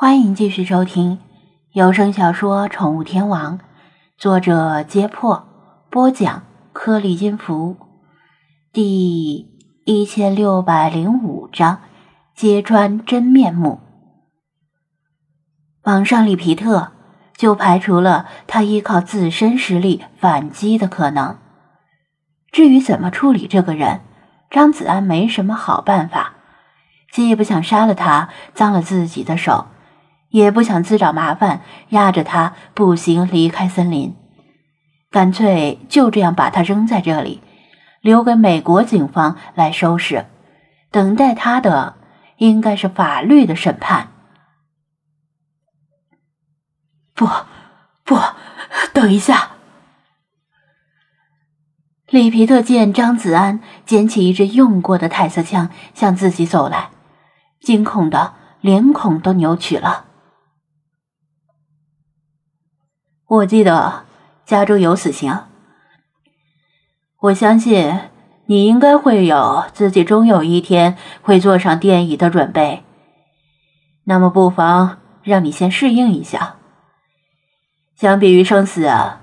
欢迎继续收听有声小说《宠物天王》，作者：揭破，播讲：颗粒金服，第一千六百零五章：揭穿真面目。绑上里皮特，就排除了他依靠自身实力反击的可能。至于怎么处理这个人，张子安没什么好办法，既不想杀了他，脏了自己的手。也不想自找麻烦，压着他步行离开森林，干脆就这样把他扔在这里，留给美国警方来收拾。等待他的应该是法律的审判。不，不，等一下！里皮特见张子安捡起一支用过的泰瑟枪向自己走来，惊恐的脸孔都扭曲了。我记得加州有死刑，我相信你应该会有自己终有一天会坐上电椅的准备。那么，不妨让你先适应一下。相比于生死啊，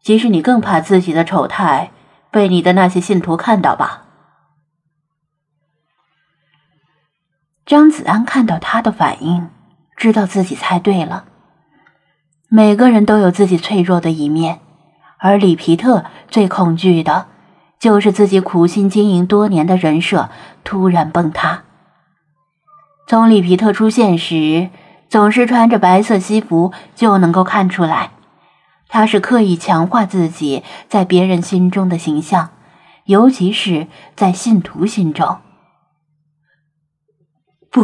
其实你更怕自己的丑态被你的那些信徒看到吧？张子安看到他的反应，知道自己猜对了。每个人都有自己脆弱的一面，而里皮特最恐惧的，就是自己苦心经营多年的人设突然崩塌。从里皮特出现时总是穿着白色西服就能够看出来，他是刻意强化自己在别人心中的形象，尤其是在信徒心中。不，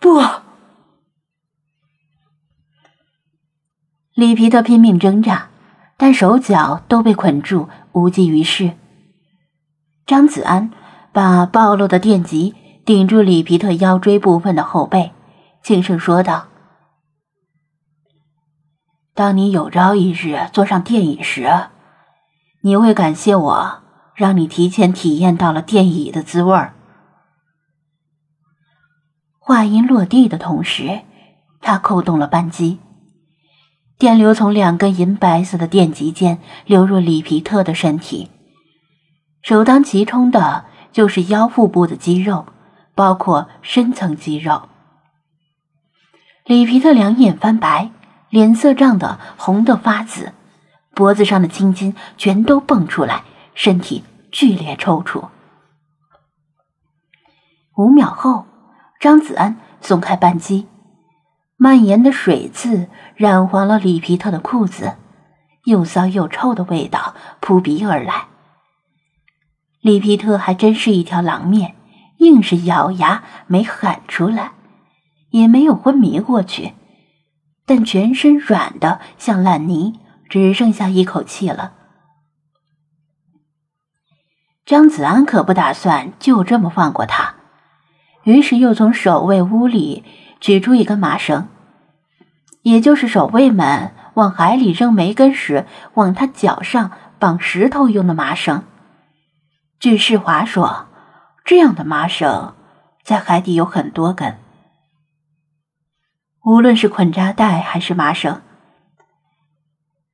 不。里皮特拼命挣扎，但手脚都被捆住，无济于事。张子安把暴露的电极顶住里皮特腰椎部分的后背，轻声说道：“当你有朝一日坐上电椅时，你会感谢我，让你提前体验到了电椅的滋味儿。”话音落地的同时，他扣动了扳机。电流从两根银白色的电极间流入里皮特的身体，首当其冲的就是腰腹部的肌肉，包括深层肌肉。里皮特两眼翻白，脸色涨得红得发紫，脖子上的青筋全都蹦出来，身体剧烈抽搐。五秒后，张子安松开扳机。蔓延的水渍染黄了里皮特的裤子，又骚又臭的味道扑鼻而来。里皮特还真是一条狼面，硬是咬牙没喊出来，也没有昏迷过去，但全身软的像烂泥，只剩下一口气了。张子安可不打算就这么放过他，于是又从守卫屋里取出一根麻绳。也就是守卫们往海里扔梅根时，往他脚上绑石头用的麻绳。据世华说，这样的麻绳在海底有很多根。无论是捆扎带还是麻绳，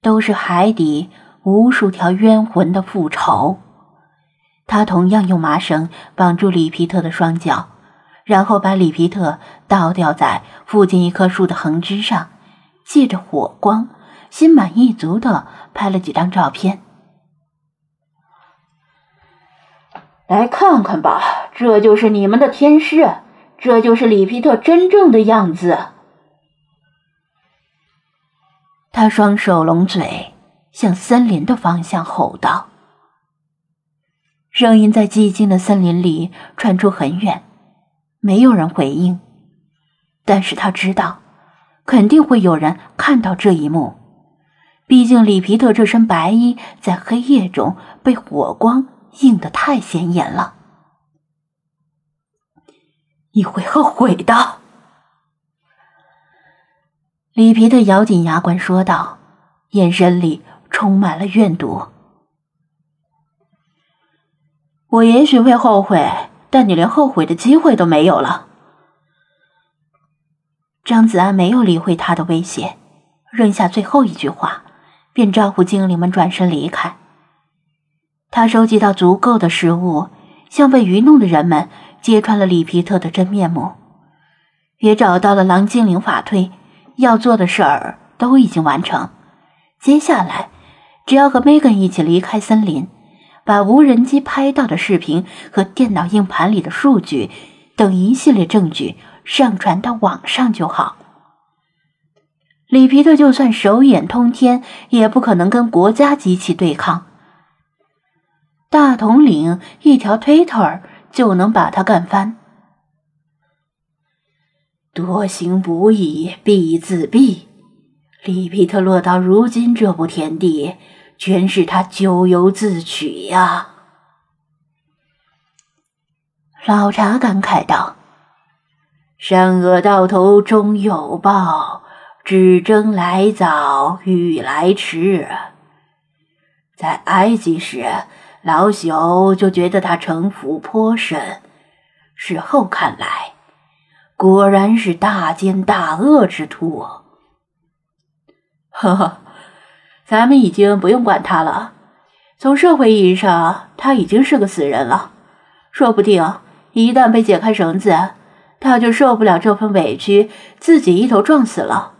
都是海底无数条冤魂的复仇。他同样用麻绳绑住里皮特的双脚，然后把里皮特倒吊在附近一棵树的横枝上。借着火光，心满意足的拍了几张照片。来看看吧，这就是你们的天师，这就是里皮特真正的样子。他双手拢嘴，向森林的方向吼道。声音在寂静的森林里传出很远，没有人回应，但是他知道。肯定会有人看到这一幕，毕竟里皮特这身白衣在黑夜中被火光映得太显眼了。你会后悔的，里皮特咬紧牙关说道，眼神里充满了怨毒。我也许会后悔，但你连后悔的机会都没有了。张子安没有理会他的威胁，扔下最后一句话，便招呼精灵们转身离开。他收集到足够的食物，向被愚弄的人们揭穿了里皮特的真面目，也找到了狼精灵法推，要做的事儿都已经完成。接下来，只要和 Megan 一起离开森林，把无人机拍到的视频和电脑硬盘里的数据等一系列证据。上传到网上就好。里皮特就算手眼通天，也不可能跟国家机器对抗。大统领一条推特就能把他干翻。多行不义必自毙。里皮特落到如今这步田地，全是他咎由自取呀！老查感慨道。善恶到头终有报，只争来早与来迟。在埃及时，老朽就觉得他城府颇深，事后看来，果然是大奸大恶之徒。呵呵，咱们已经不用管他了。从社会意义上，他已经是个死人了。说不定一旦被解开绳子。他就受不了这份委屈，自己一头撞死了。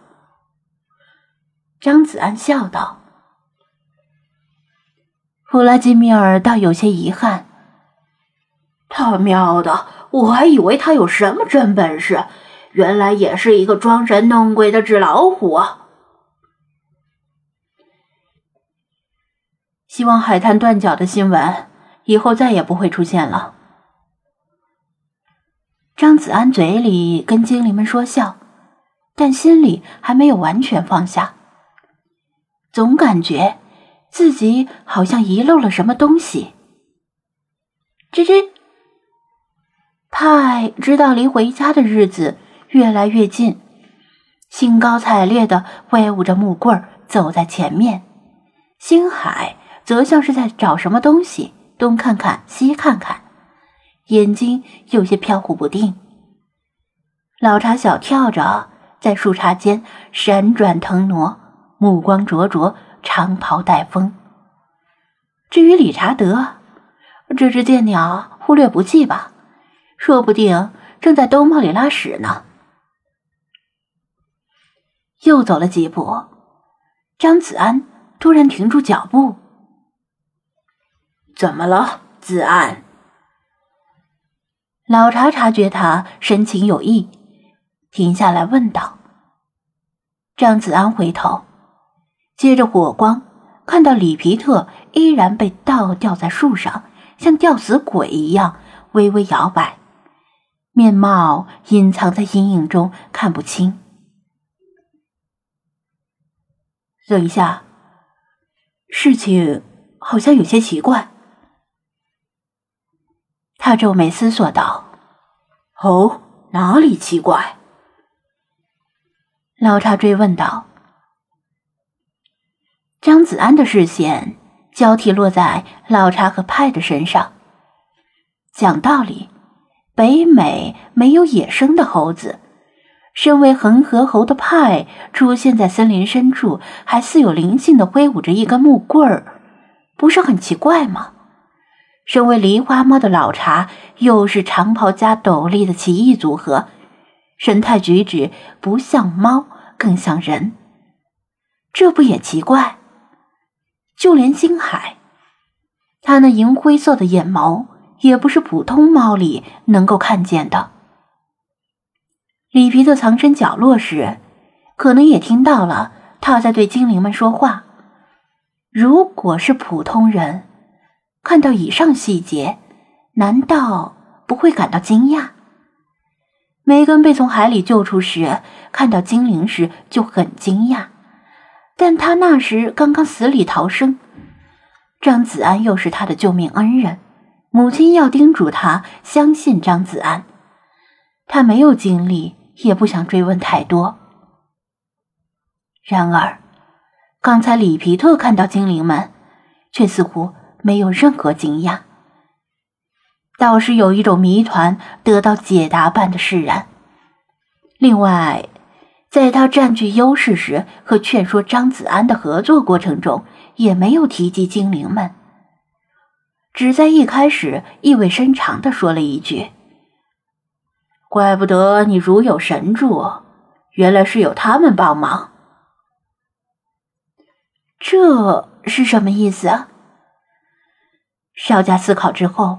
张子安笑道：“弗拉基米尔倒有些遗憾。他喵的，我还以为他有什么真本事，原来也是一个装神弄鬼的纸老虎。希望海滩断脚的新闻以后再也不会出现了。”张子安嘴里跟精灵们说笑，但心里还没有完全放下，总感觉自己好像遗漏了什么东西。吱吱，派知道离回家的日子越来越近，兴高采烈的挥舞着木棍走在前面，星海则像是在找什么东西，东看看西看看。眼睛有些飘忽不定，老茶小跳着在树杈间闪转腾挪，目光灼灼，长袍带风。至于理查德，这只贱鸟忽略不计吧，说不定正在兜帽里拉屎呢。又走了几步，张子安突然停住脚步：“怎么了，子安？”老查察觉他神情有异，停下来问道：“张子安，回头，借着火光，看到里皮特依然被倒吊在树上，像吊死鬼一样微微摇摆，面貌隐藏在阴影中，看不清。等一下，事情好像有些奇怪。”他皱眉思索道：“哦，哪里奇怪？”老茶追问道。张子安的视线交替落在老茶和派的身上。讲道理，北美没有野生的猴子，身为恒河猴的派出现在森林深处，还似有灵性的挥舞着一根木棍儿，不是很奇怪吗？身为狸花猫的老茶，又是长袍加斗笠的奇异组合，神态举止不像猫，更像人，这不也奇怪？就连星海，他那银灰色的眼眸，也不是普通猫里能够看见的。里皮特藏身角落时，可能也听到了他在对精灵们说话。如果是普通人。看到以上细节，难道不会感到惊讶？梅根被从海里救出时，看到精灵时就很惊讶，但他那时刚刚死里逃生。张子安又是他的救命恩人，母亲要叮嘱他相信张子安，他没有精力，也不想追问太多。然而，刚才里皮特看到精灵们，却似乎。没有任何惊讶，倒是有一种谜团得到解答般的释然。另外，在他占据优势时和劝说张子安的合作过程中，也没有提及精灵们，只在一开始意味深长的说了一句：“怪不得你如有神助，原来是有他们帮忙。”这是什么意思啊？稍加思考之后，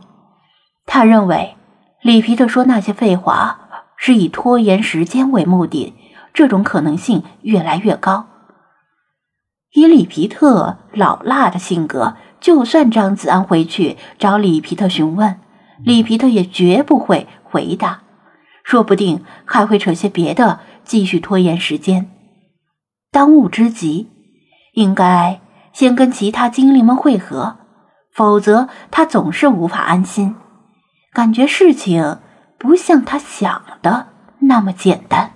他认为里皮特说那些废话是以拖延时间为目的。这种可能性越来越高。以里皮特老辣的性格，就算张子安回去找里皮特询问，里皮特也绝不会回答，说不定还会扯些别的，继续拖延时间。当务之急，应该先跟其他精灵们会合，否则他总是无法安心，感觉事情不像他想的那么简单。